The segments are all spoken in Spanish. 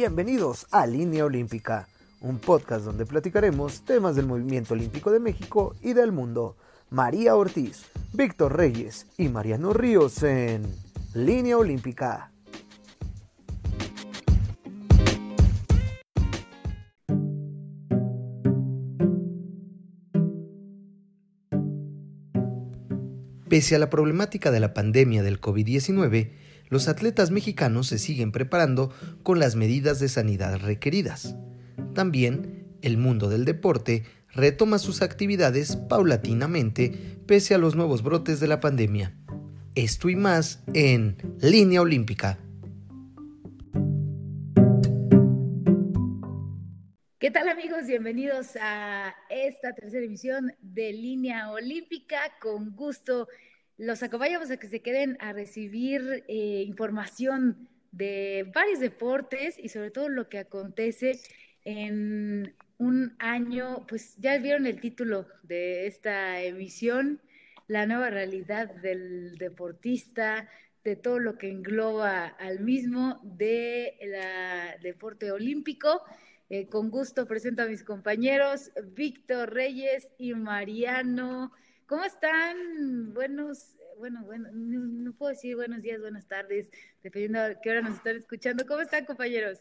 Bienvenidos a Línea Olímpica, un podcast donde platicaremos temas del movimiento olímpico de México y del mundo. María Ortiz, Víctor Reyes y Mariano Ríos en Línea Olímpica. Pese a la problemática de la pandemia del COVID-19, los atletas mexicanos se siguen preparando con las medidas de sanidad requeridas. También el mundo del deporte retoma sus actividades paulatinamente pese a los nuevos brotes de la pandemia. Esto y más en Línea Olímpica. ¿Qué tal amigos? Bienvenidos a esta tercera emisión de Línea Olímpica. Con gusto los acompañamos a que se queden a recibir eh, información de varios deportes y sobre todo lo que acontece en un año, pues ya vieron el título de esta emisión, la nueva realidad del deportista, de todo lo que engloba al mismo de la deporte olímpico. Eh, con gusto presento a mis compañeros Víctor Reyes y Mariano ¿Cómo están? Buenos, bueno, bueno, no, puedo decir buenos días, buenas tardes, dependiendo de qué hora nos están escuchando. ¿Cómo están, compañeros?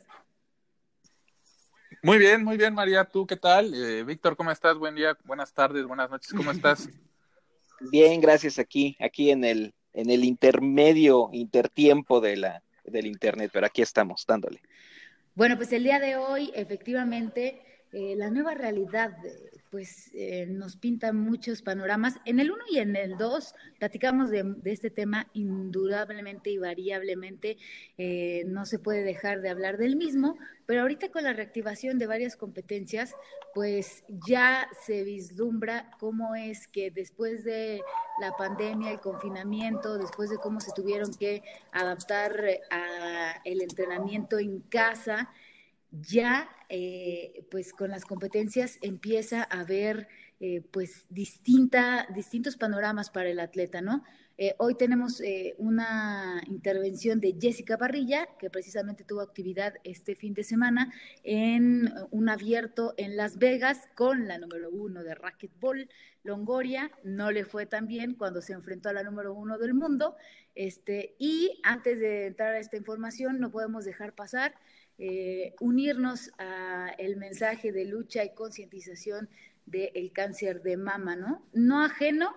Muy bien, muy bien, María. ¿Tú qué tal? Eh, Víctor, ¿cómo estás? Buen día, buenas tardes, buenas noches. ¿Cómo estás? Bien, gracias. Aquí, aquí en el, en el intermedio, intertiempo de la, del internet, pero aquí estamos dándole. Bueno, pues el día de hoy, efectivamente, eh, la nueva realidad pues eh, nos pinta muchos panoramas. En el 1 y en el 2 platicamos de, este tema indudablemente y variablemente, eh, no se puede dejar de hablar del mismo, pero ahorita con la reactivación de varias competencias, pues ya se vislumbra cómo es que después de la pandemia, el confinamiento, después de cómo se tuvieron que adaptar a el entrenamiento en casa, ya eh, pues con las competencias empieza a haber eh, pues distinta, distintos panoramas para el atleta, ¿no? Eh, hoy tenemos una intervención de Jessica Barrilla, que precisamente tuvo actividad este fin de semana en un abierto en Las Vegas con la número uno de racquetball, Longoria. No le fue tan bien cuando se enfrentó a la número uno del mundo. Este, y antes de entrar a esta información, no podemos dejar pasar eh, unirnos a el mensaje de lucha y concientización del cáncer de mama, ¿no? No ajeno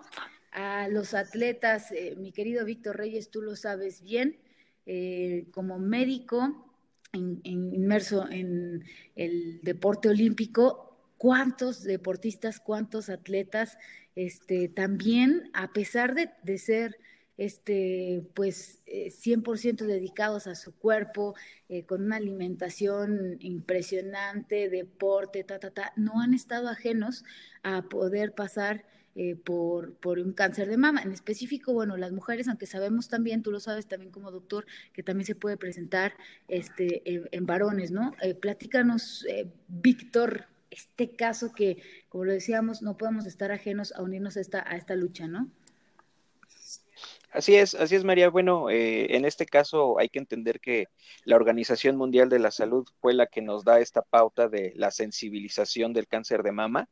a los atletas, eh, mi querido Víctor Reyes, tú lo sabes bien, eh, como médico inmerso en el deporte olímpico, cuántos deportistas, cuántos atletas, este, también, a pesar de, de ser este, pues 100% eh, dedicados a su cuerpo, eh, con una alimentación impresionante, deporte, ta, ta, ta, no han estado ajenos a poder pasar eh, por, por un cáncer de mama. En específico, bueno, las mujeres, aunque sabemos también, tú lo sabes también como doctor, que también se puede presentar este, en, varones, ¿no? platícanos, Víctor, este caso que, como lo decíamos, no podemos estar ajenos a unirnos a esta, a esta lucha, ¿no? Así es, así es, María. Bueno, eh, en este caso hay que entender que la Organización Mundial de la Salud fue la que nos da esta pauta de la sensibilización del cáncer de mama.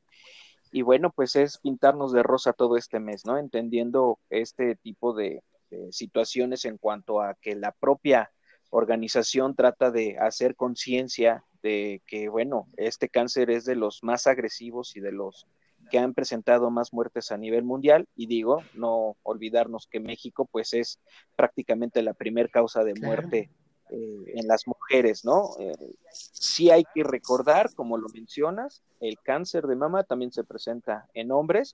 Y bueno, pues es pintarnos de rosa todo este mes, ¿no? Entendiendo este tipo de, de situaciones en cuanto a que la propia organización trata de hacer conciencia de que, bueno, este cáncer es de los más agresivos y de los que han presentado más muertes a nivel mundial y digo, no olvidarnos que México pues es prácticamente la primer causa de muerte eh, en las mujeres, ¿no? Eh, sí hay que recordar, como lo mencionas, el cáncer de mama también se presenta en hombres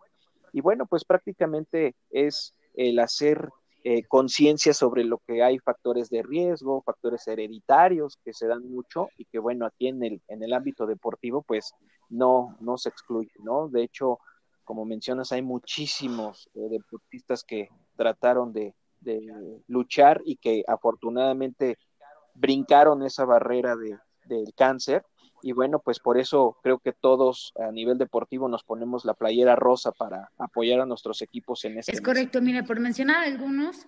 y bueno, pues prácticamente es el hacer eh, conciencia sobre lo que hay factores de riesgo, factores hereditarios que se dan mucho y que bueno, aquí en el, en el ámbito deportivo pues no, no se excluye, ¿no? De hecho, como mencionas, hay muchísimos eh, deportistas que trataron de, de, luchar y que afortunadamente brincaron esa barrera de, del cáncer y bueno, pues por eso creo que todos a nivel deportivo nos ponemos la playera rosa para apoyar a nuestros equipos en este. Es correcto, mire, por mencionar algunos,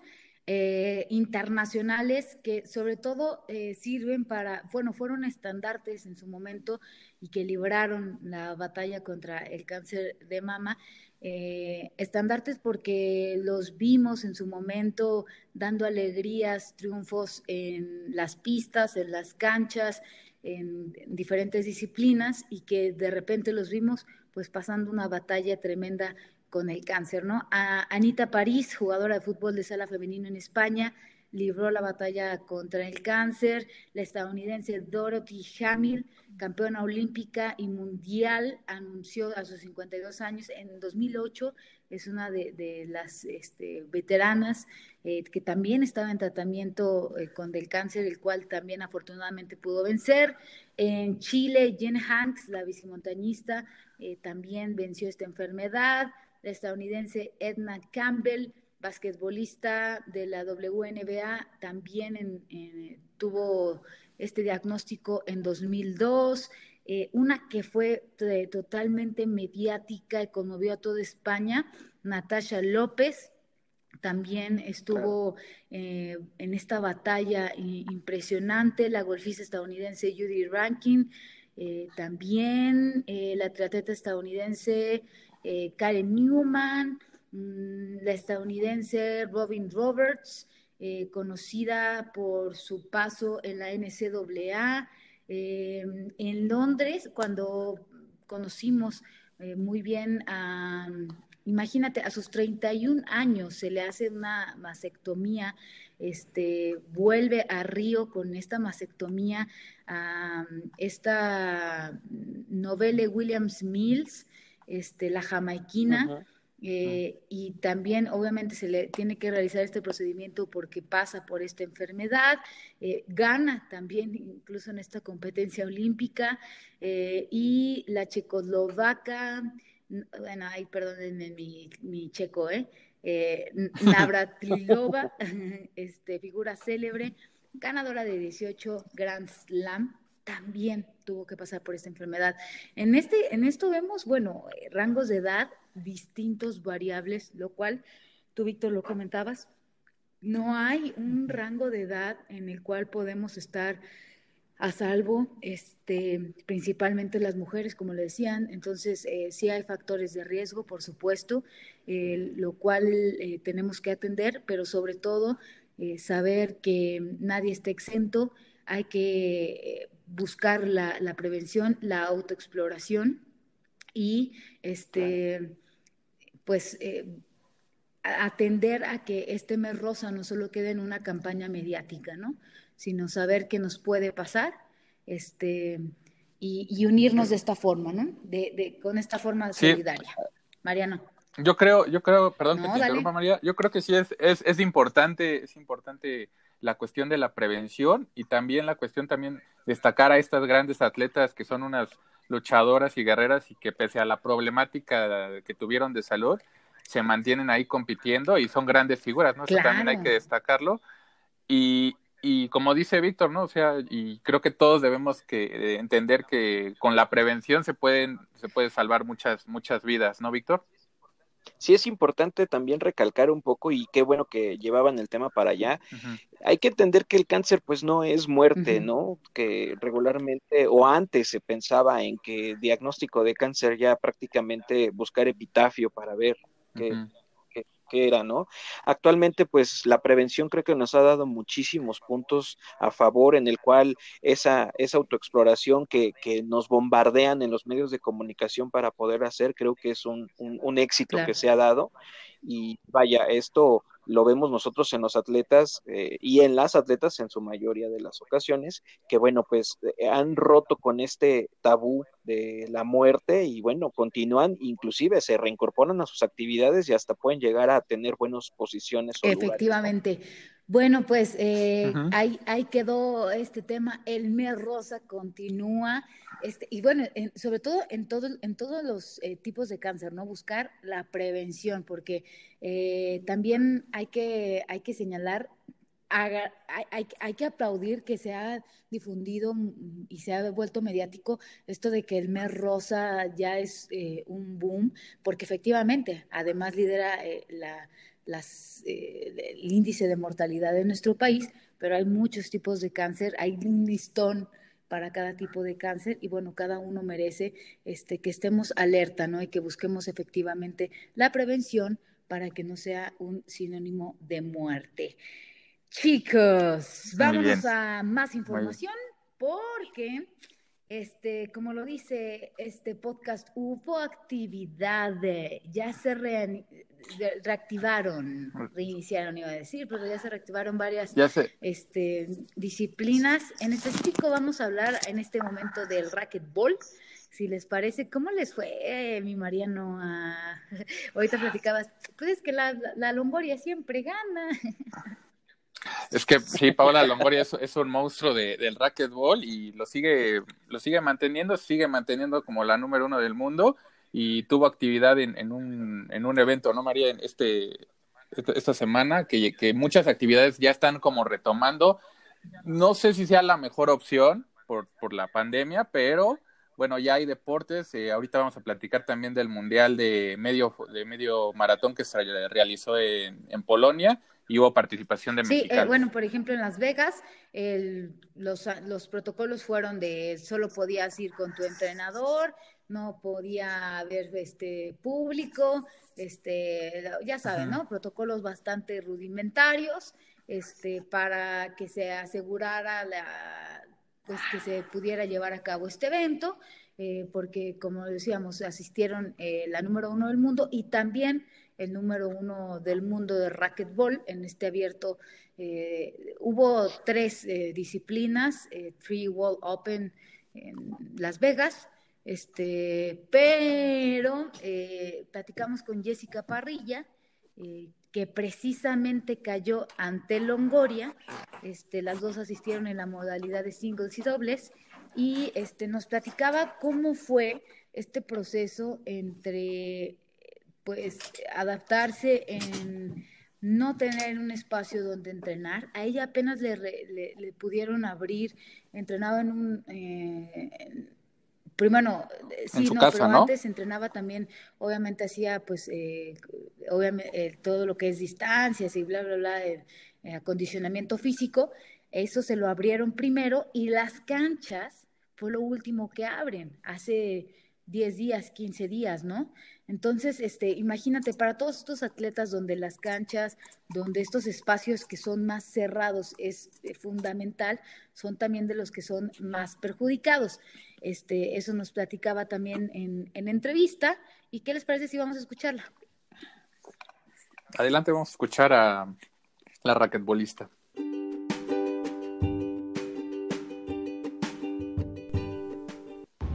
eh, internacionales que sobre todo eh, sirven para, bueno, fueron estandartes en su momento y que libraron la batalla contra el cáncer de mama. Eh, estandartes porque los vimos en su momento dando alegrías, triunfos en las pistas, en las canchas, en, en diferentes disciplinas y que de repente los vimos pues pasando una batalla tremenda con el cáncer, ¿no? A Anita París, jugadora de fútbol de sala femenino en España, libró la batalla contra el cáncer. La estadounidense Dorothy Hamill, campeona olímpica y mundial, anunció a sus 52 años en 2008, es una de, las este, veteranas eh, que también estaba en tratamiento eh, con el cáncer, el cual también afortunadamente pudo vencer. En Chile, Jen Hanks, la bicimontañista, eh, también venció esta enfermedad la estadounidense Edna Campbell, basquetbolista de la WNBA, también tuvo este diagnóstico en 2002. Eh, una que fue totalmente mediática y conmovió a toda España, Natasha López, también estuvo eh, en esta batalla impresionante, la golfista estadounidense Judy Rankin, eh, también la triatleta estadounidense Karen Newman, mm, la estadounidense Robin Roberts, conocida por su paso en la NCAA. Eh, en Londres, cuando conocimos muy bien a, imagínate, a sus 31 años se le hace una mastectomía, este, vuelve a Río con esta mastectomía a esta novela Williams Mills, este, la jamaiquina. Eh, y también obviamente se le tiene que realizar este procedimiento porque pasa por esta enfermedad, eh, gana también incluso en esta competencia olímpica eh, y la checoslovaca, bueno, ay, perdónenme mi, mi checo, ¿eh? Navratilova, este, figura célebre, ganadora de 18 Grand Slam, también tuvo que pasar por esta enfermedad. En, este, en esto vemos, bueno, eh, rangos de edad distintos, variables, lo cual tú, Víctor, lo comentabas. No hay un rango de edad en el cual podemos estar a salvo, este, principalmente las mujeres, como le decían. Entonces, eh, sí hay factores de riesgo, por supuesto, lo cual eh, tenemos que atender, pero sobre todo saber que nadie está exento. Hay que buscar la, la prevención, la autoexploración y este, pues eh, atender a que este mes rosa no solo quede en una campaña mediática, ¿no? sino saber qué nos puede pasar este, y, unirnos de esta forma, ¿no? De, de con esta forma solidaria. Mariano. Yo creo, yo creo, perdón que te interrumpa, María, yo creo que sí es, es, es importante, es importante la cuestión de la prevención y también la cuestión también destacar a estas grandes atletas que son unas luchadoras y guerreras y que pese a la problemática que tuvieron de salud, se mantienen ahí compitiendo y son grandes figuras, ¿no? Eso también hay que destacarlo. Y, y como dice Víctor, ¿no? O sea, y creo que todos debemos que eh, entender que con la prevención se pueden se puede salvar muchas muchas vidas, ¿no, Víctor? Sí es importante también recalcar un poco, y qué bueno que llevaban el tema para allá, hay que entender que el cáncer pues no es muerte, ¿no? Que regularmente o antes se pensaba en que diagnóstico de cáncer ya prácticamente buscar epitafio para ver qué, que era, ¿no? Actualmente, pues la prevención creo que nos ha dado muchísimos puntos a favor en el cual esa, esa autoexploración que, que nos bombardean en los medios de comunicación para poder hacer, creo que es un, un, éxito que se ha dado. Y vaya, esto lo vemos nosotros en los atletas eh, y en las atletas en su mayoría de las ocasiones, que bueno, pues eh, han roto con este tabú de la muerte y bueno, continúan, inclusive se reincorporan a sus actividades y hasta pueden llegar a tener buenas posiciones. Efectivamente. Bueno, pues eh, ahí, ahí, quedó este tema. El mes rosa continúa. Este, y bueno, sobre todo en, todo, en todos los eh, tipos de cáncer, ¿no? Buscar la prevención, porque eh, también hay que, hay que señalar, hay, hay, hay, que aplaudir que se ha difundido y se ha vuelto mediático esto de que el mes rosa ya es un boom, porque efectivamente, además lidera la las, eh, el índice de mortalidad de nuestro país, pero hay muchos tipos de cáncer, hay un listón para cada tipo de cáncer y bueno, cada uno merece este, que estemos alerta, ¿no? Y que busquemos efectivamente la prevención para que no sea un sinónimo de muerte. Chicos, vámonos a más información porque este, como lo dice este podcast, hubo actividad, ya se reactivaron, reiniciaron iba a decir, pero ya se reactivaron varias este, disciplinas. En específico vamos a hablar en este momento del racquetball. Si les parece, ¿cómo les fue, mi Mariano? Ahorita platicabas, pues es que la, la Longoria siempre gana. Es que sí, Paola Longoria es, un monstruo de, del racquetball y lo sigue, lo sigue manteniendo, sigue manteniendo como la número uno del mundo y tuvo actividad en, en, un, en un evento, ¿no, María? En este, esta semana, que, que muchas actividades ya están como retomando. No sé si sea la mejor opción por, por la pandemia, pero bueno, ya hay deportes. Eh, ahorita vamos a platicar también del Mundial de medio, de medio maratón que se realizó en, en Polonia y hubo participación de sí, eh, bueno, por ejemplo, en Las Vegas los, los protocolos fueron de solo podías ir con tu entrenador, no podía haber este público, este, ya saben, ¿no? Protocolos bastante rudimentarios, este, para que se asegurara la, pues que se pudiera llevar a cabo este evento, eh, porque como decíamos, asistieron eh, la número uno del mundo y también el número uno del mundo de racquetball en este abierto. Eh, hubo tres eh, disciplinas, Three Wall Open en Las Vegas, este, pero platicamos con Jessica Parrilla, que precisamente cayó ante Longoria. Este, las dos asistieron en la modalidad de singles y dobles y este, nos platicaba cómo fue este proceso entre pues adaptarse en no tener un espacio donde entrenar. A ella apenas le, le, pudieron abrir, entrenaba en un... Eh, primero, sí, no, pero antes entrenaba también, obviamente hacía pues, eh, obviamente, eh, todo lo que es distancias y bla, bla, bla, eh, acondicionamiento físico, eso se lo abrieron primero y las canchas fue lo último que abren, hace 10 días, 15 días, ¿no? Entonces, este, imagínate, para todos estos atletas donde las canchas, donde estos espacios que son más cerrados es eh, fundamental, son también de los que son más perjudicados. Este, eso nos platicaba también en, en entrevista. ¿Y qué les parece si vamos a escucharla? Adelante, vamos a escuchar a la raquetbolista.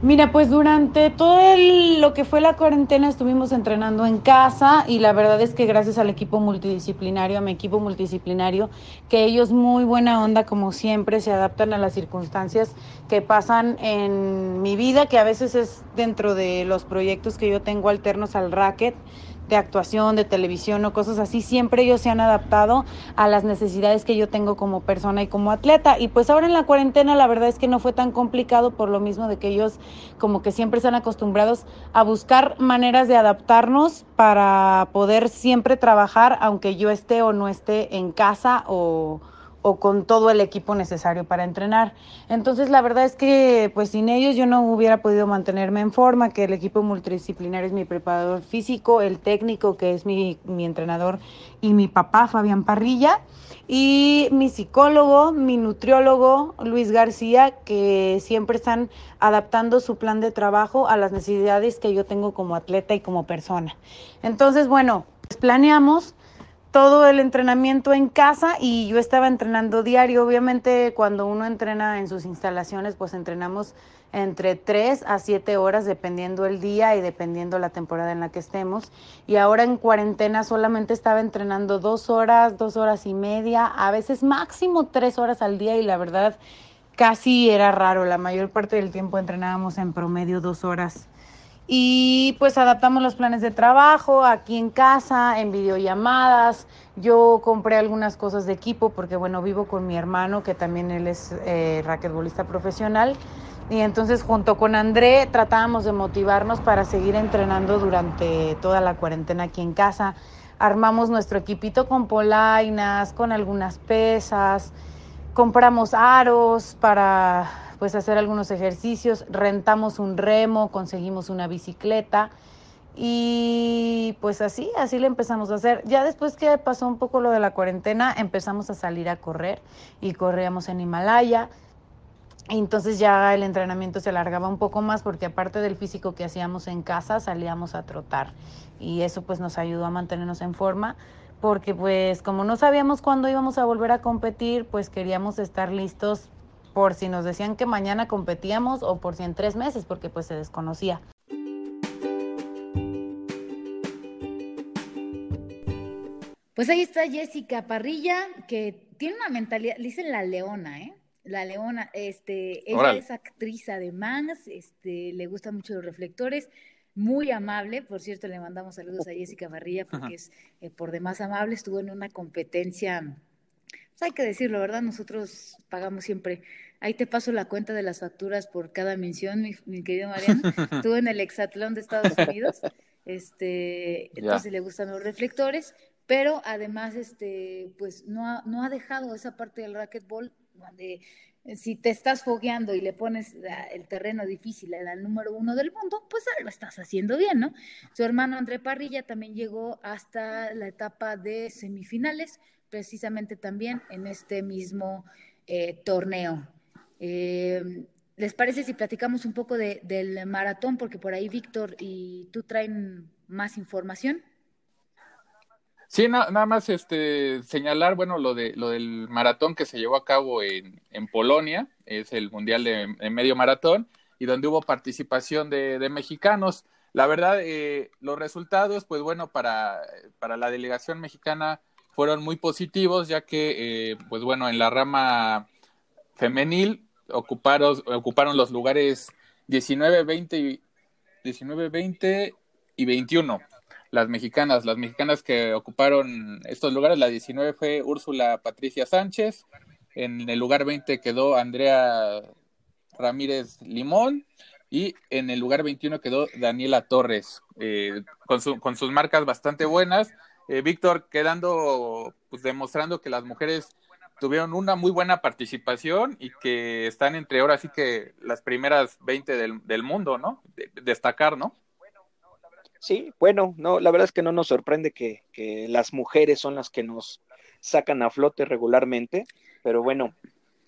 Mira, pues durante todo lo que fue la cuarentena estuvimos entrenando en casa y la verdad es que gracias al equipo multidisciplinario, a mi equipo multidisciplinario, que ellos muy buena onda como siempre se adaptan a las circunstancias que pasan en mi vida, que a veces es dentro de los proyectos que yo tengo alternos al racket de actuación, de televisión o cosas así, siempre ellos se han adaptado a las necesidades que yo tengo como persona y como atleta. Y pues ahora en la cuarentena la verdad es que no fue tan complicado por lo mismo de que ellos como que siempre están acostumbrados a buscar maneras de adaptarnos para poder siempre trabajar aunque yo esté o no esté en casa o o con todo el equipo necesario para entrenar. Entonces, la verdad es que pues sin ellos yo no hubiera podido mantenerme en forma, que el equipo multidisciplinario es mi preparador físico, el técnico que es mi, mi entrenador y mi papá, Fabián Parrilla, y mi psicólogo, mi nutriólogo, Luis García, que siempre están adaptando su plan de trabajo a las necesidades que yo tengo como atleta y como persona. Entonces, bueno, pues planeamos todo el entrenamiento en casa y yo estaba entrenando diario. Obviamente cuando uno entrena en sus instalaciones, pues entrenamos entre 3 a 7 horas dependiendo el día y dependiendo la temporada en la que estemos. Y ahora en cuarentena solamente estaba entrenando dos horas, dos horas y media, a veces máximo tres horas al día y la verdad casi era raro. La mayor parte del tiempo entrenábamos en promedio dos horas y pues adaptamos los planes de trabajo aquí en casa, en videollamadas. Yo compré algunas cosas de equipo porque bueno, vivo con mi hermano que también él es eh, raquetbolista profesional. Y entonces junto con André tratábamos de motivarnos para seguir entrenando durante toda la cuarentena aquí en casa. armamos nuestro equipito con polainas, con algunas pesas, compramos aros para pues hacer algunos ejercicios, rentamos un remo, conseguimos una bicicleta y pues así, así le empezamos a hacer. Ya después que pasó un poco lo de la cuarentena, empezamos a salir a correr y corríamos en Himalaya. entonces ya el entrenamiento se alargaba un poco más porque aparte del físico que hacíamos en casa, salíamos a trotar. Y eso pues nos ayudó a mantenernos en forma porque pues como no sabíamos cuándo íbamos a volver a competir, pues queríamos estar listos por si nos decían que mañana competíamos o por si en tres meses, porque pues se desconocía. Pues ahí está Jessica Parrilla, que tiene una mentalidad, le dicen la leona, ¿eh? La leona, este, ella es actriz además, este, le gustan mucho los reflectores, muy amable, por cierto, le mandamos saludos a Jessica Parrilla porque es eh, por demás amable, estuvo en una competencia, pues hay que decirlo, ¿verdad? Nosotros pagamos siempre, ahí te paso la cuenta de las facturas por cada mención, mi, mi querido Mariano, estuvo en el Exatlón de Estados Unidos, este, entonces le gustan los reflectores, pero además, este, pues no ha, no ha dejado esa parte del racquetball donde si te estás fogueando y le pones el terreno difícil al número uno del mundo, pues lo estás haciendo bien, ¿no? Su hermano André Parrilla también llegó hasta la etapa de semifinales, precisamente también en este mismo eh, torneo. Eh, ¿Les parece si platicamos un poco de, del maratón? Porque por ahí Víctor y tú traen más información. Sí, nada más este señalar, bueno, lo de lo del maratón que se llevó a cabo en, en Polonia, es el mundial de, medio maratón y donde hubo participación de, de mexicanos. La verdad, eh, los resultados, pues bueno, para, para la delegación mexicana fueron muy positivos, ya que, eh, pues bueno, en la rama femenil ocuparon, ocuparon los lugares 19, 20 19, 20 y 21 las mexicanas. Las mexicanas que ocuparon estos lugares, la 19 fue Úrsula Patricia Sánchez, en el lugar 20 quedó Andrea Ramírez Limón y en el lugar 21 quedó Daniela Torres, eh, con, con, sus marcas bastante buenas. Eh, Víctor quedando, pues demostrando que las mujeres tuvieron una muy buena participación y que están entre ahora sí que las primeras 20 del, del mundo, ¿no? destacar, ¿no? Sí, bueno, no, la verdad es que no nos sorprende que, que las mujeres son las que nos sacan a flote regularmente, pero bueno,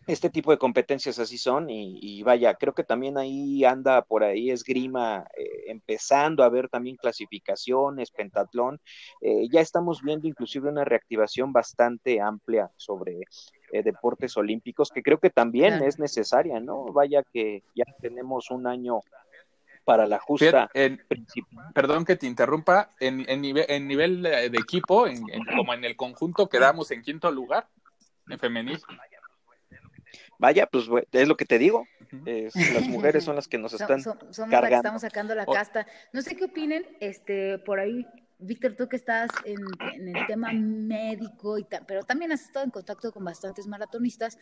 este tipo de competencias así son y, vaya, creo que también ahí anda por ahí esgrima eh, empezando a ver también clasificaciones, pentatlón, eh, ya estamos viendo inclusive una reactivación bastante amplia sobre eh, deportes olímpicos que creo que también es necesaria, ¿no? Vaya que ya tenemos un año para la justa. perdón que te interrumpa, en, en nivel, en nivel de, equipo, en, como en el conjunto, quedamos en quinto lugar en femenil. Vaya, pues es lo que te digo. las mujeres son las que nos están somos cargando. Las que estamos sacando la casta. No sé qué opinen, este, por ahí Víctor, tú que estás en, el tema médico, y pero también has estado en contacto con bastantes maratonistas,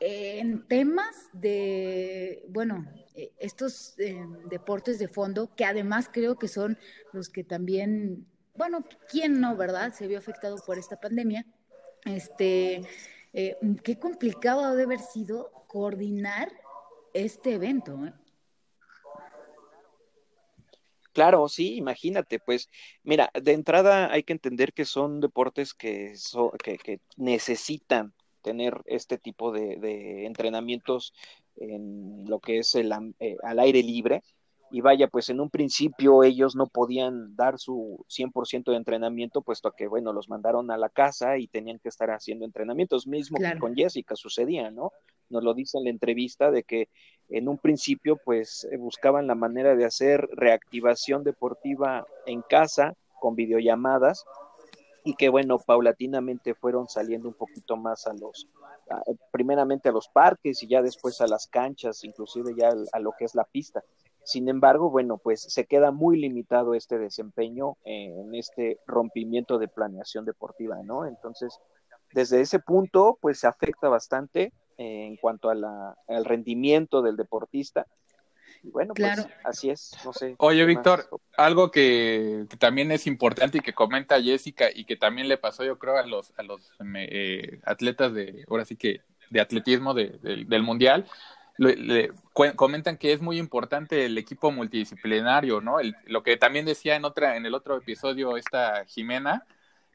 en temas de, bueno, eh, estos eh, deportes de fondo, que además creo que son los que también, bueno, ¿quién no, verdad? Se vio afectado por esta pandemia. Este, eh, qué complicado ha de haber sido coordinar este evento. ¿eh? Claro, sí, imagínate, pues, mira, de entrada hay que entender que son deportes que, que, necesitan tener este tipo de, entrenamientos en lo que es el, eh, al aire libre. Y vaya, pues en un principio ellos no podían dar su 100% de entrenamiento, puesto que, bueno, los mandaron a la casa y tenían que estar haciendo entrenamientos, mismo que con Jessica sucedía, ¿no? Nos lo dice en la entrevista de que en un principio pues eh, buscaban la manera de hacer reactivación deportiva en casa con videollamadas y que bueno, paulatinamente fueron saliendo un poquito más a los, primeramente a los parques y ya después a las canchas, inclusive ya a lo que es la pista. Sin embargo, bueno, pues se queda muy limitado este desempeño en este rompimiento de planeación deportiva, ¿no? Entonces, desde ese punto, pues se afecta bastante en cuanto a la, al rendimiento del deportista. bueno, pues así es, no sé. Oye, Víctor, algo que, también es importante y que comenta Jessica y que también le pasó, yo creo, a los, a los eh, atletas de, ahora sí que, de atletismo del mundial, le, comentan que es muy importante el equipo multidisciplinario, ¿no? lo que también decía en otra, en el otro episodio esta Jimena,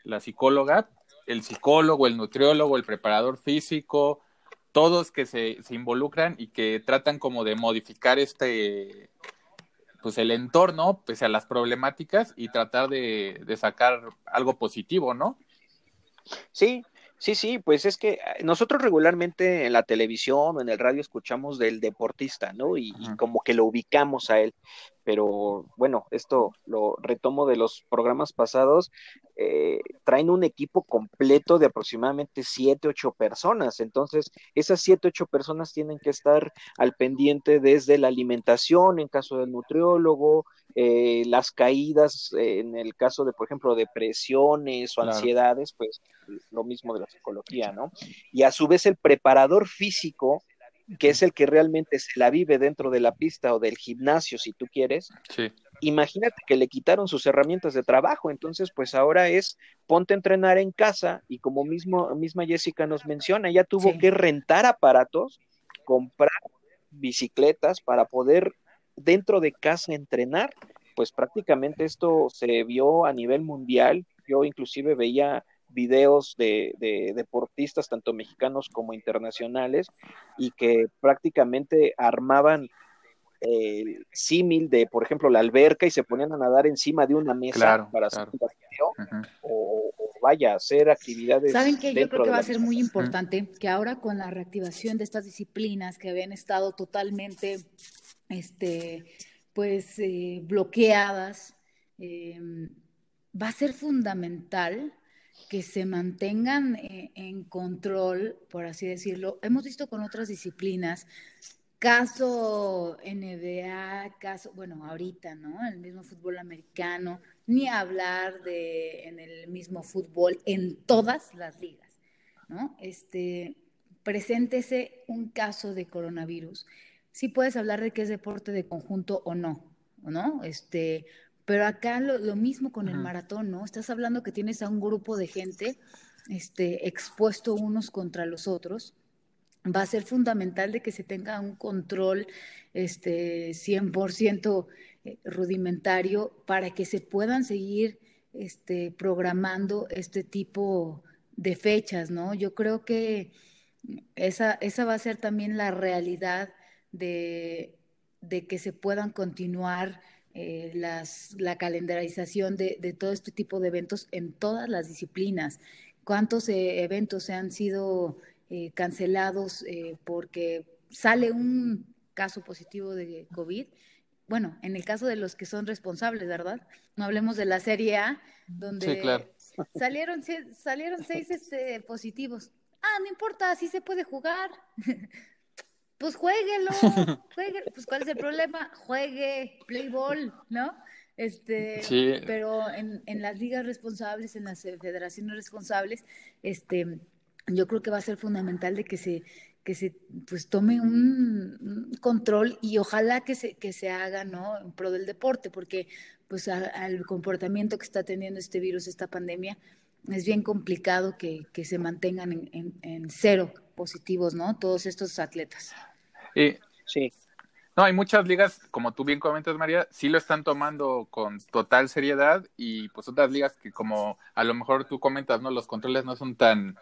la psicóloga, el psicólogo, el nutriólogo, el preparador físico, todos que se, se involucran y que tratan como de modificar este pues el entorno pese a las problemáticas y tratar de sacar algo positivo, ¿no? Sí, Sí, sí, pues es que ah, nosotros regularmente en la televisión o en el radio escuchamos del deportista, ¿no? Y, como que lo ubicamos a él. Pero bueno, esto lo retomo de los programas pasados. Eh, traen un equipo completo de aproximadamente siete, ocho personas. Entonces, esas siete, ocho personas tienen que estar al pendiente desde la alimentación, en caso del nutriólogo, eh, las caídas, eh, en el caso de, por ejemplo, depresiones o ansiedades, pues lo mismo de la psicología, ¿no? Y a su vez el preparador físico, que es el que realmente se la vive dentro de la pista o del gimnasio, si tú quieres. Imagínate que le quitaron sus herramientas de trabajo, entonces pues ahora es ponte a entrenar en casa y como mismo misma Jessica nos menciona, ella tuvo que rentar aparatos, comprar bicicletas para poder dentro de casa entrenar, pues prácticamente esto se vio a nivel mundial. Yo inclusive veía videos de, deportistas, tanto mexicanos como internacionales, y que prácticamente armaban el símil de, por ejemplo, la alberca y se ponían a nadar encima de una mesa para hacer un o, vaya, hacer actividades. ¿Saben que Yo creo que va a ser muy importante que ahora con la reactivación de estas disciplinas que habían estado totalmente este, pues, eh, bloqueadas, em, va a ser fundamental que se mantengan eh, en control, por así decirlo. Hemos visto con otras disciplinas, caso NBA, caso, bueno, ahorita, ¿no? El mismo fútbol americano, ni hablar de en el mismo fútbol en todas las ligas, ¿no? Este, preséntese un caso de coronavirus sí puedes hablar de que es deporte de conjunto o no, ¿no? Este, pero acá lo, mismo con el maratón, ¿no? Estás hablando que tienes a un grupo de gente este, expuesto unos contra los otros. Va a ser fundamental de que se tenga un control este, 100% eh, rudimentario para que se puedan seguir este, programando este tipo de fechas, ¿no? Yo creo que esa, esa va a ser también la realidad de, que se puedan continuar eh, las, la calendarización de, de, todo este tipo de eventos en todas las disciplinas. ¿Cuántos eh, eventos se han sido eh, cancelados porque sale un caso positivo de COVID? Bueno, en el caso de los que son responsables, ¿verdad? No hablemos de la Serie A, donde salieron, salieron seis este, positivos. Ah, no importa, así se puede jugar. pues jueguelo, juegue, pues cuál es el problema, juegue, play ball, ¿no? Este, sí. pero en, en las ligas responsables, en las federaciones responsables, este, yo creo que va a ser fundamental de que se, que se pues tome un, control y ojalá que se, que se haga, ¿no? En pro del deporte, porque pues al comportamiento que está teniendo este virus, esta pandemia, es bien complicado que, que se mantengan en, en, en cero positivos, ¿no? Todos estos atletas. Y, sí. No, hay muchas ligas, como tú bien comentas, María, sí lo están tomando con total seriedad y pues otras ligas que como a lo mejor tú comentas, ¿no? Los controles no son tan,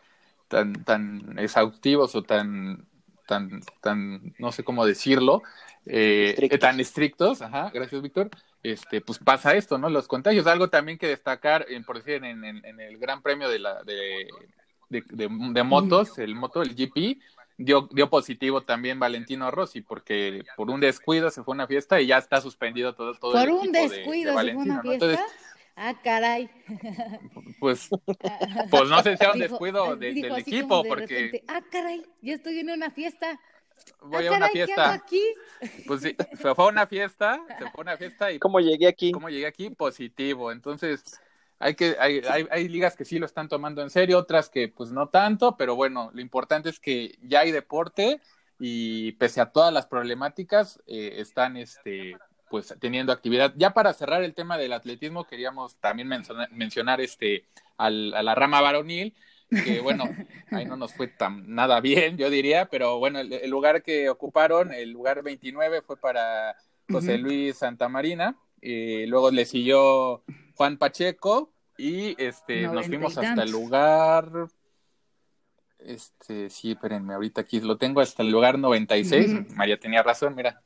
tan, tan exhaustivos o tan, tan, tan, no sé cómo decirlo, eh, tan estrictos, ajá, gracias Víctor, este, pues pasa esto, ¿no? Los contagios, algo también que destacar, por decir, en, en, el Gran Premio de la, de, de, de motos, el moto, el GP, dio, dio positivo también Valentino Rossi, porque por un descuido se fue a una fiesta y ya está suspendido todo, todo por un descuido se fue a una fiesta. ah, caray. Pues, pues no sé si sea un descuido del equipo, porque. ah, caray, yo estoy en una fiesta. Voy ah, a una fiesta. aquí? Pues sí, se fue a una fiesta, se fue a una fiesta y. ¿Cómo llegué aquí? ¿Cómo llegué aquí? Positivo. Entonces, hay que hay, hay, hay, ligas que sí lo están tomando en serio, otras que pues no tanto, pero bueno, lo importante es que ya hay deporte y pese a todas las problemáticas, eh, están este, pues teniendo actividad. Ya para cerrar el tema del atletismo, queríamos también mencionar, este a la rama varonil, que bueno, ahí no nos fue tan nada bien, yo diría, pero bueno, el, lugar que ocuparon, el lugar 29 fue para José Luis Santamarina, y luego le siguió Juan Pacheco y este nos fuimos hasta el lugar este, sí, espérenme, ahorita aquí lo tengo hasta el lugar 96, María tenía razón, mira,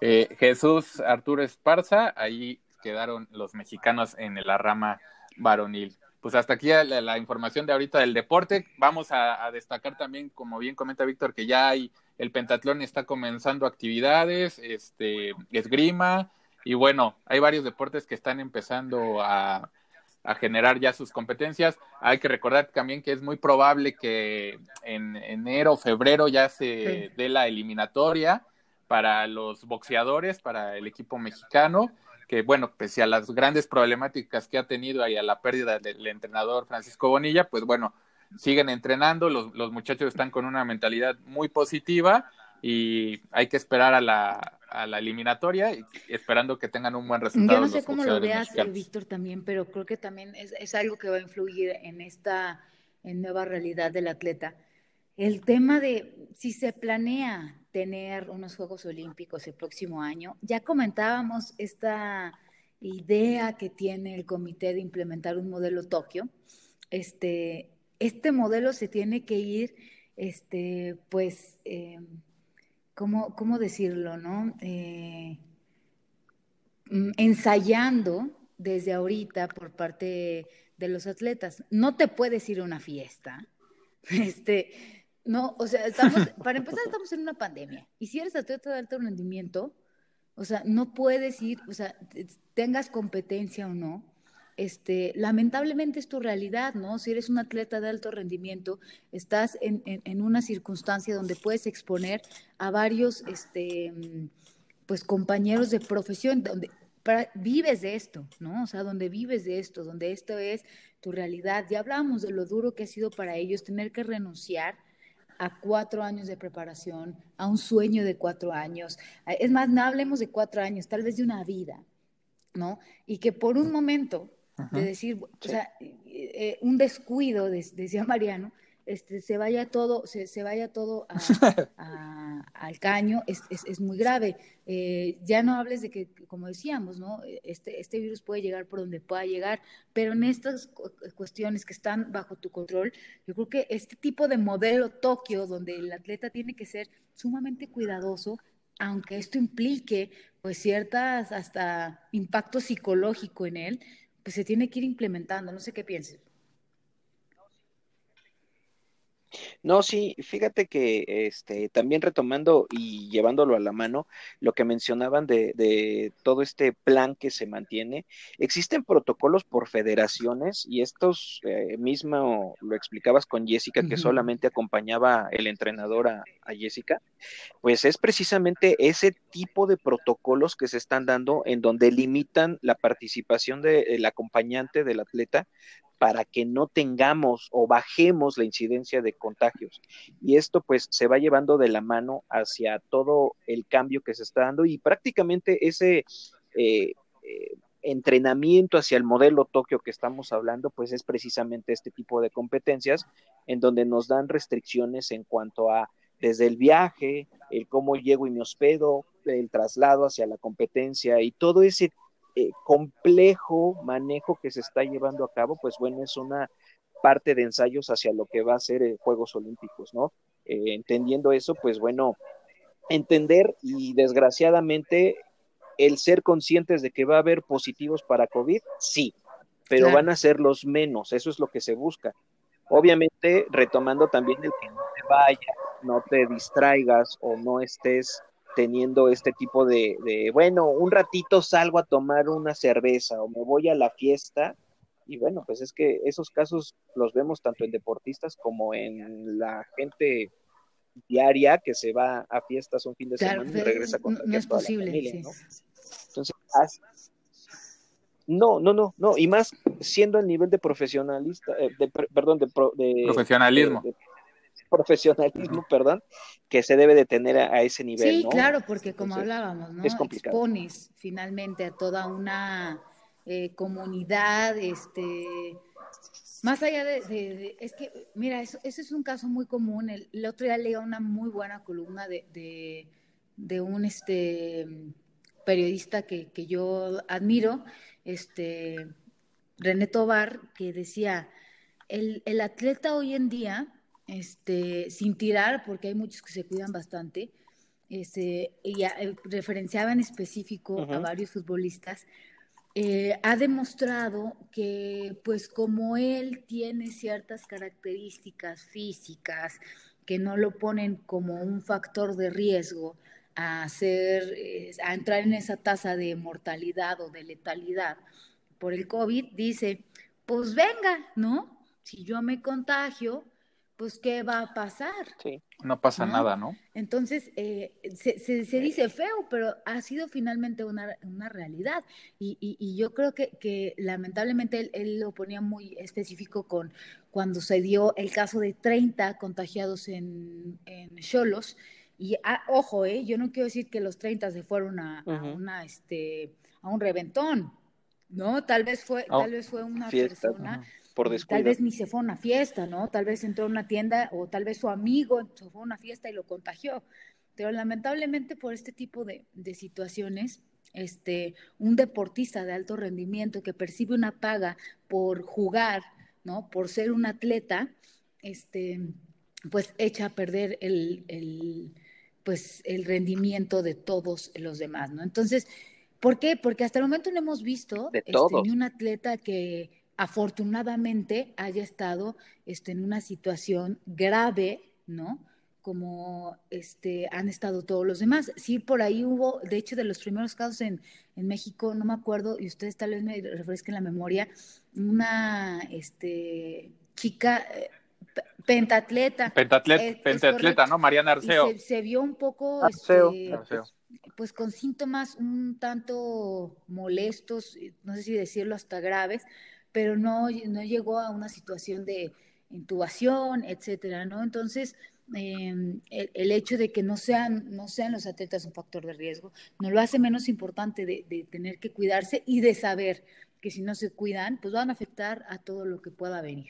eh, Jesús Arturo Esparza, ahí quedaron los mexicanos en la rama varonil. Pues hasta aquí la, información de ahorita del deporte. Vamos a, destacar también, como bien comenta Víctor, que ya hay el pentatlón está comenzando actividades, este, esgrima, y bueno, hay varios deportes que están empezando a, a generar ya sus competencias. Hay que recordar también que es muy probable que en enero o febrero ya se dé la eliminatoria para los boxeadores, para el equipo mexicano, que bueno, pese a las grandes problemáticas que ha tenido y a la pérdida del entrenador Francisco Bonilla, pues bueno, siguen entrenando, los, los muchachos están con una mentalidad muy positiva y hay que esperar a la, a la eliminatoria y esperando que tengan un buen resultado. Yo no sé cómo lo veas, Víctor, también, pero creo que también es, es, algo que va a influir en esta en nueva realidad del atleta. El tema de si se planea tener unos Juegos Olímpicos el próximo año, ya comentábamos esta idea que tiene el comité de implementar un modelo Tokio. Este, este modelo se tiene que ir, este, pues, eh, ¿cómo, cómo decirlo, no? Eh, mm, ensayando desde ahorita por parte de los atletas. No te puedes ir a una fiesta. Este, no, o sea, estamos, para empezar estamos en una pandemia. Y si eres atleta de alto rendimiento, o sea, no puedes ir, o sea, tengas competencia o no, este, lamentablemente es tu realidad, ¿no? Si eres un atleta de alto rendimiento, estás en, en, una circunstancia donde puedes exponer a varios, este, pues, compañeros de profesión, donde vives de esto, ¿no? O sea, donde vives de esto, donde esto es tu realidad. Ya hablamos de lo duro que ha sido para ellos tener que renunciar a cuatro años de preparación, a un sueño de cuatro años. Es más, no hablemos de cuatro años, tal vez de una vida, ¿no? Y que por un momento de decir, o sea, eh, eh, un descuido, decía Mariano, este, se vaya todo, se, se vaya todo al caño, es, es, muy grave. Eh, ya no hables de que, como decíamos, ¿no? Este, este virus puede llegar por donde pueda llegar, pero en estas cuestiones que están bajo tu control, yo creo que este tipo de modelo Tokio, donde el atleta tiene que ser sumamente cuidadoso, aunque esto implique pues ciertas hasta impacto psicológico en él, pues se tiene que ir implementando. No sé qué pienses. No, sí, fíjate que este, también retomando y llevándolo a la mano, lo que mencionaban de, de, todo este plan que se mantiene, existen protocolos por federaciones y estos eh, mismo lo explicabas con Jessica, que solamente acompañaba el entrenador a, a, Jessica, pues es precisamente ese tipo de protocolos que se están dando en donde limitan la participación del acompañante del atleta para que no tengamos o bajemos la incidencia de contagios. Y esto pues se va llevando de la mano hacia todo el cambio que se está dando y prácticamente ese eh, eh, entrenamiento hacia el modelo Tokio que estamos hablando pues es precisamente este tipo de competencias en donde nos dan restricciones en cuanto a desde el viaje, el cómo llego y me hospedo, el traslado hacia la competencia y todo ese eh, complejo manejo que se está llevando a cabo, pues bueno, es una parte de ensayos hacia lo que va a ser el Juegos Olímpicos, ¿no? Eh, entendiendo eso, pues bueno, entender y desgraciadamente el ser conscientes de que va a haber positivos para COVID, sí, pero van a ser los menos, eso es lo que se busca. Obviamente, retomando también el que no te vayas, no te distraigas o no estés teniendo este tipo de, bueno, un ratito salgo a tomar una cerveza o me voy a la fiesta. Y bueno, pues es que esos casos los vemos tanto en deportistas como en la gente diaria que se va a fiestas un fin de semana y regresa con no es posible, ¿no? Entonces, no, no, no, no, y más siendo el nivel de profesionalista, eh, de, perdón, de, profesionalismo. Profesionalismo, perdón, que se debe de tener a, ese nivel. Sí, claro, porque como hablábamos, ¿no? Es complicado. Expones finalmente a toda una eh, comunidad, este, más allá de, es que, mira, eso, ese es un caso muy común. El, otro día leía una muy buena columna de, de, un este periodista que, que, yo admiro, este René Tobar, que decía, el, el atleta hoy en día, este, sin tirar, porque hay muchos que se cuidan bastante, este, y eh, referenciaba en específico a varios futbolistas, eh, ha demostrado que, pues como él tiene ciertas características físicas que no lo ponen como un factor de riesgo a, hacer, eh, a entrar en esa tasa de mortalidad o de letalidad por el COVID, dice, pues venga, ¿no? Si yo me contagio, pues ¿qué va a pasar? Sí, no pasa nada, ¿no? Entonces, eh, se, se, dice feo, pero ha sido finalmente una, una realidad. Y, y, yo creo que, que lamentablemente él, lo ponía muy específico con cuando se dio el caso de 30 contagiados en Cholos. y ah, ojo, eh, yo no quiero decir que los 30 se fueron a, una, este, a un reventón, ¿no? Tal vez fue, oh, tal vez fue una persona Tal vez ni se fue a una fiesta, ¿no? Tal vez entró a una tienda o tal vez su amigo se fue a una fiesta y lo contagió. Pero lamentablemente por este tipo de, situaciones, este, un deportista de alto rendimiento que percibe una paga por jugar, ¿no? Por ser un atleta, este, pues echa a perder el, pues, el rendimiento de todos los demás, ¿no? Entonces, ¿por qué? Porque hasta el momento no hemos visto este, ni un atleta que afortunadamente haya estado este, en una situación grave, ¿no? Como este, han estado todos los demás. Sí, por ahí hubo, de hecho, de los primeros casos en, en México, no me acuerdo, y ustedes tal vez me refresquen la memoria, una este, chica eh, pentatleta. Pentatleta, pentatleta ¿no? Mariana Arceo. Se, vio un poco, este, pues con síntomas un tanto molestos, no sé si decirlo hasta graves, pero no, no llegó a una situación de intubación, etcétera, ¿no? Entonces, em, el, hecho de que no sean, no sean los atletas un factor de riesgo, no lo hace menos importante de, de, tener que cuidarse y de saber que si no se cuidan, pues van a afectar a todo lo que pueda venir.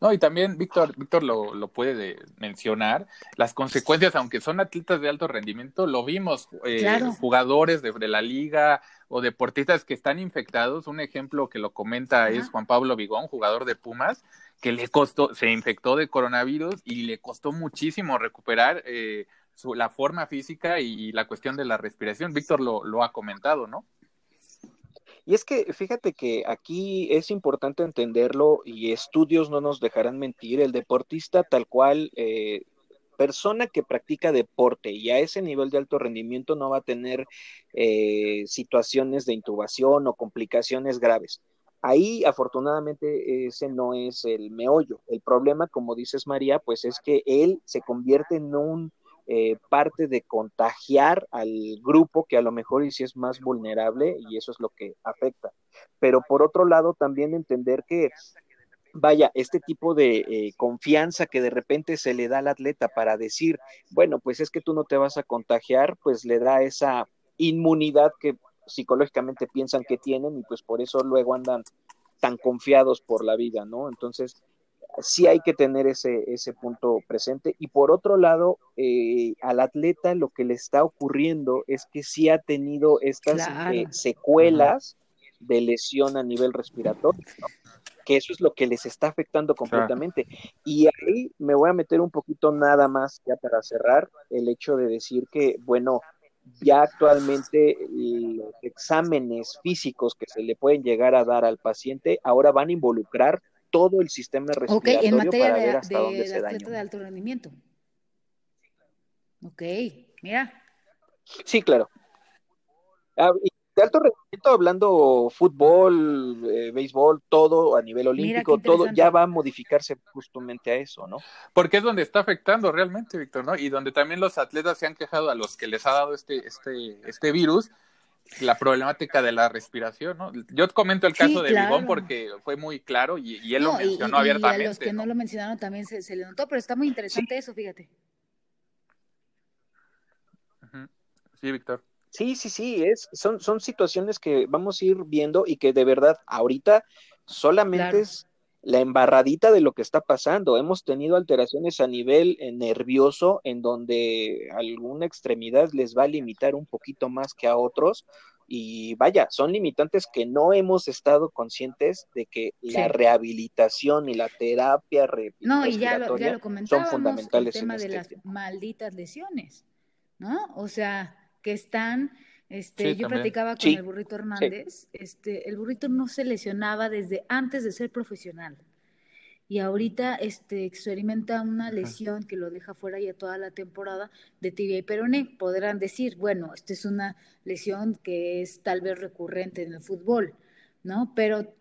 No, y también Víctor, Víctor lo, lo puede mencionar, las consecuencias, aunque son atletas de alto rendimiento, lo vimos, eh, jugadores de, la liga o deportistas que están infectados, un ejemplo que lo comenta es Juan Pablo Vigón, jugador de Pumas, que le costó, se infectó de coronavirus y le costó muchísimo recuperar eh, su, la forma física y, la cuestión de la respiración. Víctor lo, lo ha comentado, ¿no? Y es que fíjate que aquí es importante entenderlo y estudios no nos dejarán mentir. El deportista tal cual, eh, persona que practica deporte y a ese nivel de alto rendimiento no va a tener eh, situaciones de intubación o complicaciones graves. Ahí, afortunadamente, ese no es el meollo. El problema, como dices María, pues es que él se convierte en un eh, parte de contagiar al grupo que a lo mejor es más vulnerable y eso es lo que afecta. Pero por otro lado, también entender que vaya, este tipo de eh, confianza que de repente se le da al atleta para decir, bueno, pues es que tú no te vas a contagiar, pues le da esa inmunidad que psicológicamente piensan que tienen y pues por eso luego andan tan confiados por la vida, ¿no? Entonces, sí hay que tener ese, ese punto presente. Y por otro lado, eh, al atleta lo que le está ocurriendo es que sí ha tenido estas eh, secuelas de lesión a nivel respiratorio, que eso es lo que les está afectando completamente. Y ahí me voy a meter un poquito nada más ya para cerrar el hecho de decir que, bueno, ya actualmente los exámenes físicos que se le pueden llegar a dar al paciente ahora van a involucrar todo el sistema respiratorio en materia para de, ver hasta dónde se daña. de alto rendimiento. Ok, mira. Sí, claro. Ah, de alto rendimiento, hablando fútbol, eh, béisbol, todo a nivel olímpico, todo ya va a modificarse justamente a eso, ¿no? Porque es donde está afectando realmente, Víctor, ¿no? Y donde también los atletas se han quejado a los que les ha dado este, este, este virus, la problemática de la respiración, ¿no? Yo comento el caso de claro. porque fue muy claro y, él lo mencionó abiertamente. Y a los que ¿no? lo mencionaron también se, le notó, pero está muy interesante eso, fíjate. Sí, Víctor. Sí, sí, sí, es, son, son situaciones que vamos a ir viendo y que de verdad ahorita solamente es la embarradita de lo que está pasando. Hemos tenido alteraciones a nivel eh, nervioso en donde alguna extremidad les va a limitar un poquito más que a otros. Y vaya, son limitantes que no hemos estado conscientes de que la rehabilitación y la terapia no, y ya lo, ya lo son fundamentales. El tema de este las malditas lesiones, ¿no? O sea, que están este, yo platicaba con el burrito Hernández, este, el burrito no se lesionaba desde antes de ser profesional. Y ahorita este, experimenta una lesión que lo deja fuera ya toda la temporada de tibia y peroné. Podrán decir, bueno, esta es una lesión que es tal vez recurrente en el fútbol, ¿no? Pero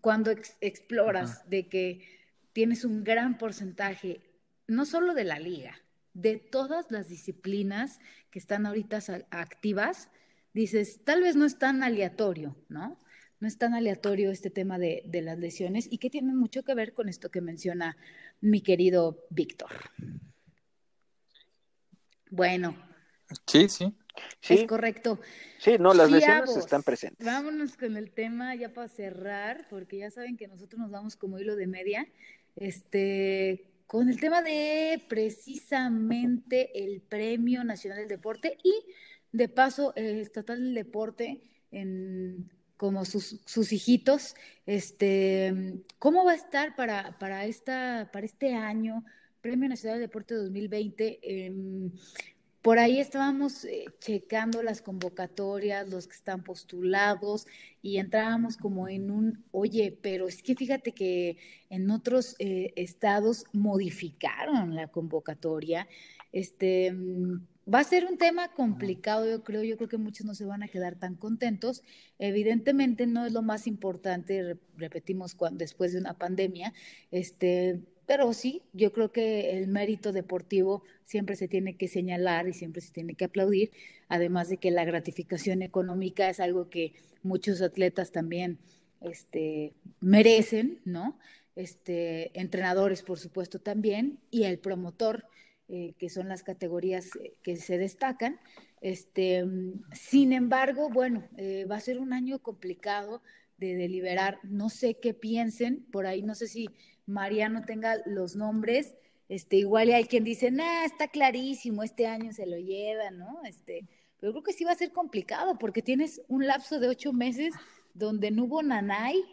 cuando exploras de que tienes un gran porcentaje, no solo de la liga, de todas las disciplinas que están ahorita activas, dices, tal vez no es tan aleatorio, ¿no? No es tan aleatorio este tema de, las lesiones y que tiene mucho que ver con esto que menciona mi querido Víctor. Bueno. Sí, sí. Sí. Es correcto. Sí, no, las lesiones están presentes. Vámonos con el tema ya para cerrar, porque ya saben que nosotros nos vamos como hilo de media. Este, con el tema de precisamente el Premio Nacional del Deporte y de paso, el estatal del deporte, en, como sus, sus, hijitos, este, ¿cómo va a estar para, para, esta, para este año, Premio Nacional del Deporte 2020? Em, por ahí estábamos eh, checando las convocatorias, los que están postulados, y entrábamos como en un, oye, pero es que fíjate que en otros eh, estados modificaron la convocatoria. Este, Va a ser un tema complicado, yo creo, yo creo que muchos no se van a quedar tan contentos. Evidentemente no es lo más importante, repetimos, cuando, después de una pandemia, este, pero sí, yo creo que el mérito deportivo siempre se tiene que señalar y siempre se tiene que aplaudir, además de que la gratificación económica es algo que muchos atletas también este, merecen, ¿no? Este, entrenadores, por supuesto, también, y el promotor eh, que son las categorías eh, que se destacan. Este, sin embargo, bueno, eh, va a ser un año complicado de deliberar. No sé qué piensen, por ahí no sé si Mariano tenga los nombres. Este, igual hay quien dice, nah, está clarísimo, este año se lo lleva, ¿no? Este, pero creo que sí va a ser complicado porque tienes un lapso de ocho meses donde no hubo nanay,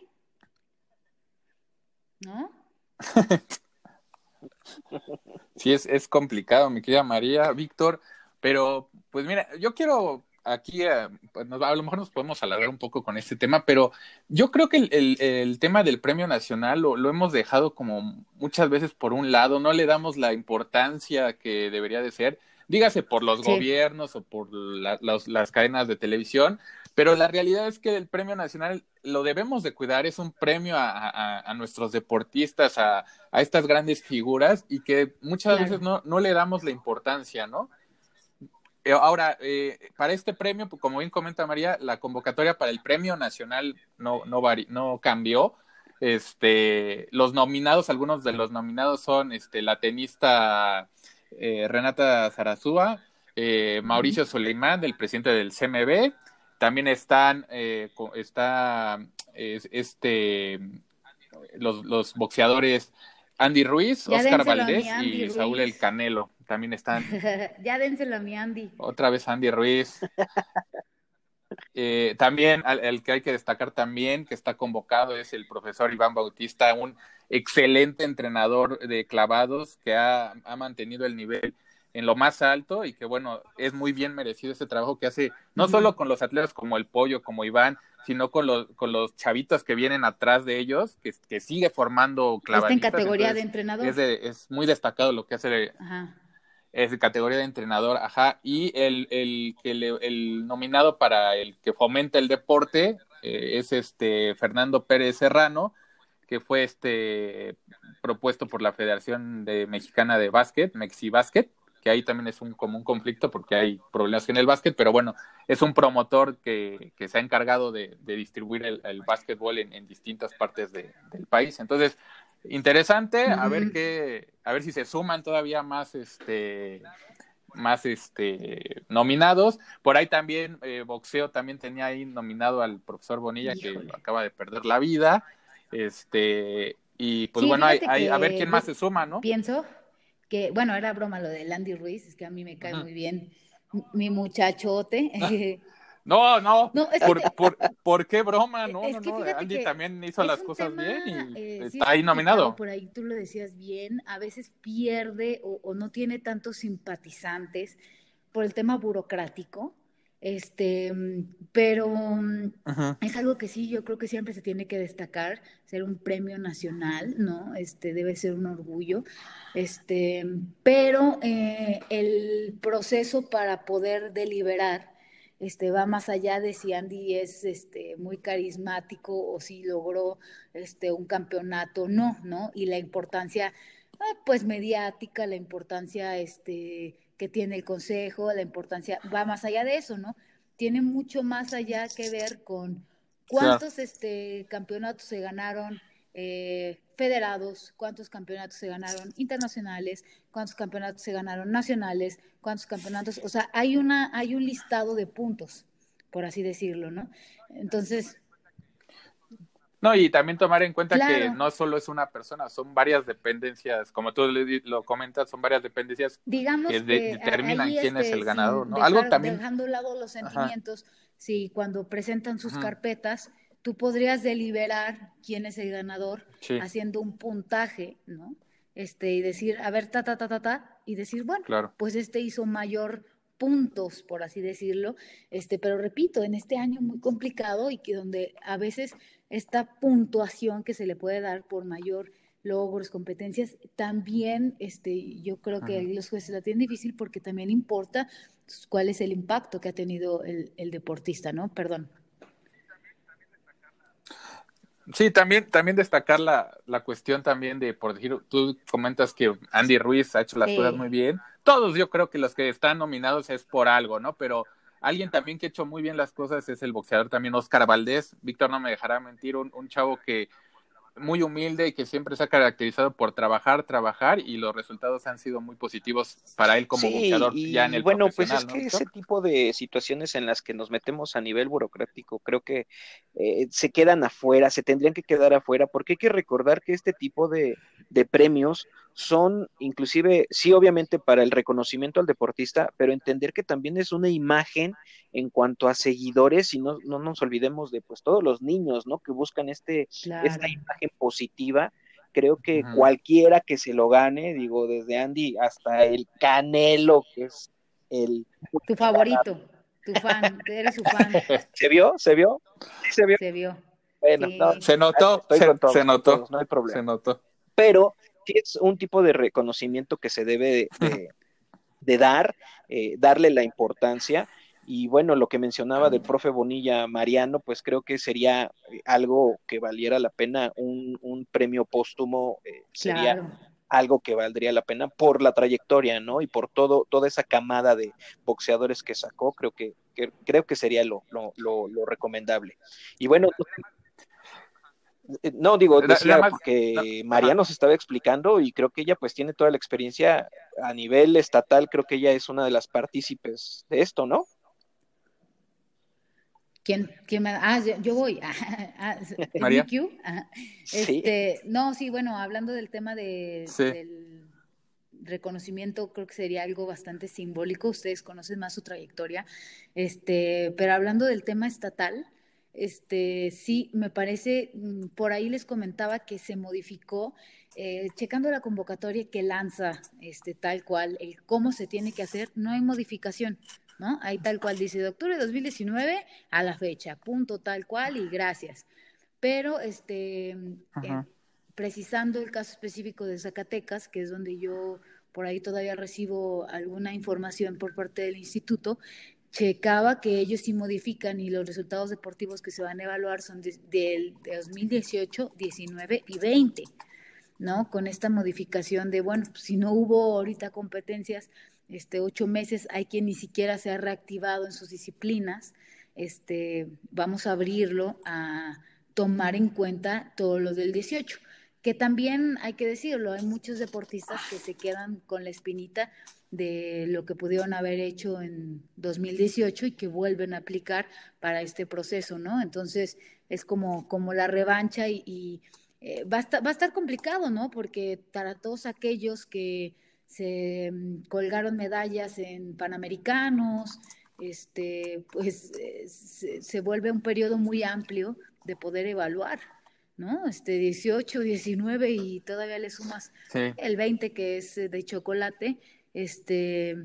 ¿no? Sí, es, es complicado, mi querida María, Víctor, pero pues mira, yo quiero aquí, eh, pues, a lo mejor nos podemos alargar un poco con este tema, pero yo creo que el, el, tema del premio nacional lo, lo, hemos dejado como muchas veces por un lado, no le damos la importancia que debería de ser, dígase por los gobiernos o por las cadenas de televisión, pero la realidad es que el premio nacional lo debemos de cuidar, es un premio a, nuestros deportistas, a, estas grandes figuras y que muchas veces no, no le damos la importancia, ¿no? Eh, ahora, eh, para este premio, pues, como bien comenta María, la convocatoria para el premio nacional no, no, no cambió. Este, los nominados, algunos de los nominados son este, la tenista eh, Renata Zarazúa, Mauricio Soleimán, el presidente del CMB, también están, eh, está este, los, los boxeadores Andy Ruiz, Oscar Valdés y Saúl El Canelo. También están. ya dénselo a mi Andy. Otra vez Andy Ruiz. Eh, también el que hay que destacar también que está convocado es el profesor Iván Bautista, un excelente entrenador de clavados que ha, ha mantenido el nivel en lo más alto y que bueno, es muy bien merecido ese trabajo que hace, no solo con los atletas como el Pollo, como Iván, sino con los, con los chavitos que vienen atrás de ellos, que, que sigue formando clavadistas. en categoría de entrenador. Es, es, muy destacado lo que hace. Ajá. Es de categoría de entrenador, ajá. Y el, el, el, el nominado para el que fomenta el deporte eh, es este Fernando Pérez Serrano, que fue este propuesto por la Federación de Mexicana de Básquet, Mexi Básquet que ahí también es un, como un conflicto porque hay problemas en el básquet, pero bueno, es un promotor que, que se ha encargado de, distribuir el, el básquetbol en, distintas partes del país. Entonces, interesante, a ver qué, a ver si se suman todavía más este más este nominados. Por ahí también eh, boxeo también tenía ahí nominado al profesor Bonilla que acaba de perder la vida. Este y pues bueno, hay, a ver quién más se suma, ¿no? Pienso que, bueno, era broma lo de Landy Ruiz, es que a mí me cae muy bien mi muchachote. No, no, por, qué broma? No, no, no, Andy también hizo las cosas bien y eh, está ahí nominado. Por ahí tú lo decías bien, a veces pierde o, no tiene tantos simpatizantes por el tema burocrático, este, pero es algo que sí, yo creo que siempre se tiene que destacar, ser un premio nacional, ¿no? Este, debe ser un orgullo, este, pero eh, el proceso para poder deliberar este, va más allá de si Andy es este, muy carismático o si logró este, un campeonato, no, ¿no? Y la importancia, ah, pues, mediática, la importancia este, que tiene el consejo, la importancia, va más allá de eso, ¿no? Tiene mucho más allá que ver con cuántos este, campeonatos se ganaron eh, federados, cuántos campeonatos se ganaron internacionales, cuántos campeonatos se ganaron nacionales, cuántos campeonatos, o sea, hay una, hay un listado de puntos, por así decirlo, ¿no? Entonces. No, y también tomar en cuenta que no solo es una persona, son varias dependencias, como tú lo comentas, son varias dependencias Digamos que, determinan quién es el este, ganador, ¿no? Algo también. Dejando a un lado los sentimientos, si cuando presentan sus carpetas, tú podrías deliberar quién es el ganador haciendo un puntaje, ¿no? Este, y decir, a ver, ta, ta, ta, ta, ta, y decir, bueno, pues este hizo mayor puntos, por así decirlo, este, pero repito, en este año muy complicado y que donde a veces esta puntuación que se le puede dar por mayor logros, competencias, también este, yo creo que los jueces la tienen difícil porque también importa cuál es el impacto que ha tenido el, el deportista, ¿no? Perdón. Sí, también, también destacar la, la cuestión también de, por decir, tú comentas que Andy Ruiz ha hecho las cosas muy bien. Todos yo creo que los que están nominados es por algo, ¿no? Pero alguien también que ha hecho muy bien las cosas es el boxeador también Oscar Valdés. Víctor no me dejará mentir, un, un chavo que muy humilde y que siempre se ha caracterizado por trabajar, trabajar y los resultados han sido muy positivos para él como boxeador ya en el bueno, pues es que ese tipo de situaciones en las que nos metemos a nivel burocrático creo que eh, se quedan afuera, se tendrían que quedar afuera porque hay que recordar que este tipo de, de premios son inclusive, sí, obviamente para el reconocimiento al deportista, pero entender que también es una imagen en cuanto a seguidores y no, no nos olvidemos de pues todos los niños, ¿no? Que buscan este, esta imagen positiva. Creo que cualquiera que se lo gane, digo, desde Andy hasta el Canelo, que es el... Tu favorito, tu fan, eres su fan. ¿Se vio? ¿Se vio? se vio? Se vio. Bueno, se notó, se, notó, no hay problema. Se notó. Pero sí es un tipo de reconocimiento que se debe de, dar, eh, darle la importancia. Y bueno, lo que mencionaba del profe Bonilla Mariano, pues creo que sería eh, algo que valiera la pena, un, un premio póstumo eh, sería algo que valdría la pena por la trayectoria, ¿no? Y por todo, toda esa camada de boxeadores que sacó, creo que, creo que sería lo, lo, lo, lo recomendable. Y bueno, no, digo, decía porque María nos estaba explicando y creo que ella pues tiene toda la experiencia a nivel estatal, creo que ella es una de las partícipes de esto, ¿no? ¿Quién, quién me Ah, yo, voy. Ah, María. Este, No, sí, bueno, hablando del tema de, del reconocimiento, creo que sería algo bastante simbólico. Ustedes conocen más su trayectoria. Este, pero hablando del tema estatal, este, sí, me parece, mm, por ahí les comentaba que se modificó, eh, checando la convocatoria que lanza este, tal cual, el cómo se tiene que hacer, no hay modificación, ¿no? Ahí tal cual dice de octubre de 2019 a la fecha, punto tal cual y gracias. Pero, este, eh, precisando el caso específico de Zacatecas, que es donde yo por ahí todavía recibo alguna información por parte del instituto, checaba que ellos sí modifican y los resultados deportivos que se van a evaluar son del de, 2018, 19 y 20, ¿no? Con esta modificación de, bueno, pues, si no hubo ahorita competencias este, ocho meses, hay quien ni siquiera se ha reactivado en sus disciplinas, este, vamos a abrirlo a tomar en cuenta todo lo del 18 que también hay que decirlo, hay muchos deportistas que se quedan con la espinita de lo que pudieron haber hecho en 2018 y que vuelven a aplicar para este proceso, ¿no? Entonces es como, como la revancha y, eh, va, a estar, va a estar complicado, ¿no? Porque para todos aquellos que se mm, colgaron medallas en Panamericanos, este, pues eh, se vuelve un periodo muy amplio de poder evaluar. ¿no? Este 18, 19 y todavía le sumas el 20 que es eh, de chocolate, este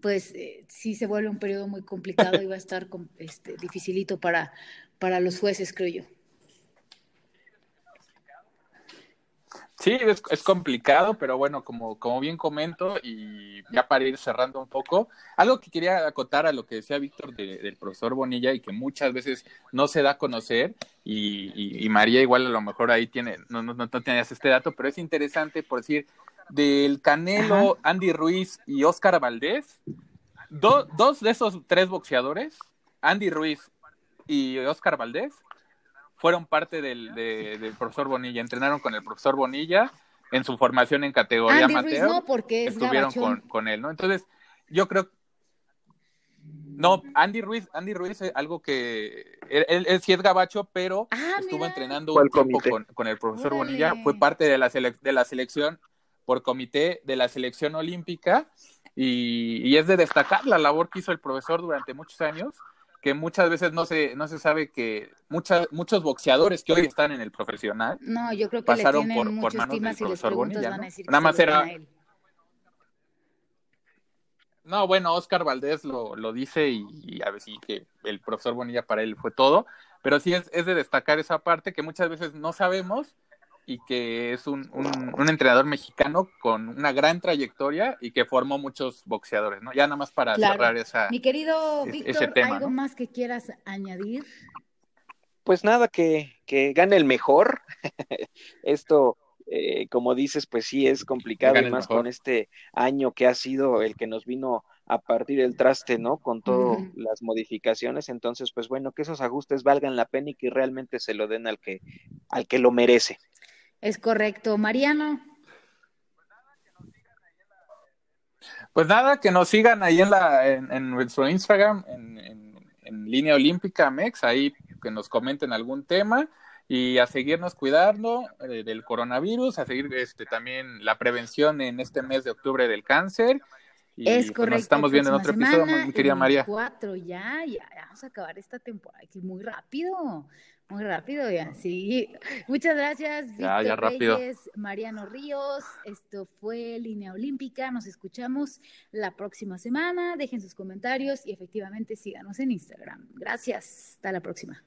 pues eh, sí se vuelve un periodo muy complicado y va a estar este, dificilito para, para los jueces, creo yo. Sí, es, complicado, pero bueno, como, como bien comento, y ya para ir cerrando un poco, algo que quería acotar a lo que decía Víctor del profesor Bonilla y que muchas veces no se da a conocer, y, María igual a lo mejor ahí tiene, no, no, no tenías este dato, pero es interesante por decir, del Canelo, Andy Ruiz y Oscar Valdés, dos de esos tres boxeadores, Andy Ruiz y Oscar Valdés, fueron parte del, profesor Bonilla, entrenaron con el profesor Bonilla en su formación en categoría Andy Ruiz no, porque estuvieron con, él, ¿no? Entonces, yo creo no, Andy Ruiz, Andy Ruiz es algo que él, sí es gabacho, pero ah, estuvo entrenando un tiempo con, el profesor Bonilla, fue parte de la, de la selección por comité de la selección olímpica y, y, es de destacar la labor que hizo el profesor durante muchos años que muchas veces no se, no se sabe que muchas, muchos boxeadores que hoy están en el profesional no, yo creo que pasaron por, por manos del profesor Bonilla. Nada más era... No, bueno, Oscar Valdés lo, lo dice y, a ver si que el profesor Bonilla para él fue todo, pero sí es, es de destacar esa parte que muchas veces no sabemos y que es un, un, entrenador mexicano con una gran trayectoria y que formó muchos boxeadores, ¿no? Ya nada más para cerrar esa, Mi querido Víctor, ¿algo más que quieras añadir? Pues nada, que, que gane el mejor. Esto, eh, como dices, pues sí es complicado, y más con este año que ha sido el que nos vino a partir del traste, ¿no? Con todas las modificaciones. Entonces, pues bueno, que esos ajustes valgan la pena y que realmente se lo den al que, al que lo merece. Es correcto. Mariano. Pues nada, que nos sigan ahí en, la, en, nuestro Instagram, en, en, línea olímpica MEX, ahí que nos comenten algún tema y a seguirnos cuidando eh, del coronavirus, a seguir este, también la prevención en este mes de octubre del cáncer. Y, es correcto. Pues, nos estamos viendo en otro episodio, mi querida María. Cuatro ya, ya, vamos a acabar esta temporada, que muy rápido. Muy rápido ya, sí. Muchas gracias, Víctor rápido. Mariano Ríos. Esto fue Línea Olímpica. Nos escuchamos la próxima semana. Dejen sus comentarios y efectivamente síganos en Instagram. Gracias. Hasta la próxima.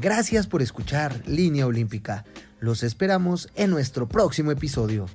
Gracias por escuchar Línea Olímpica. Los esperamos en nuestro próximo episodio.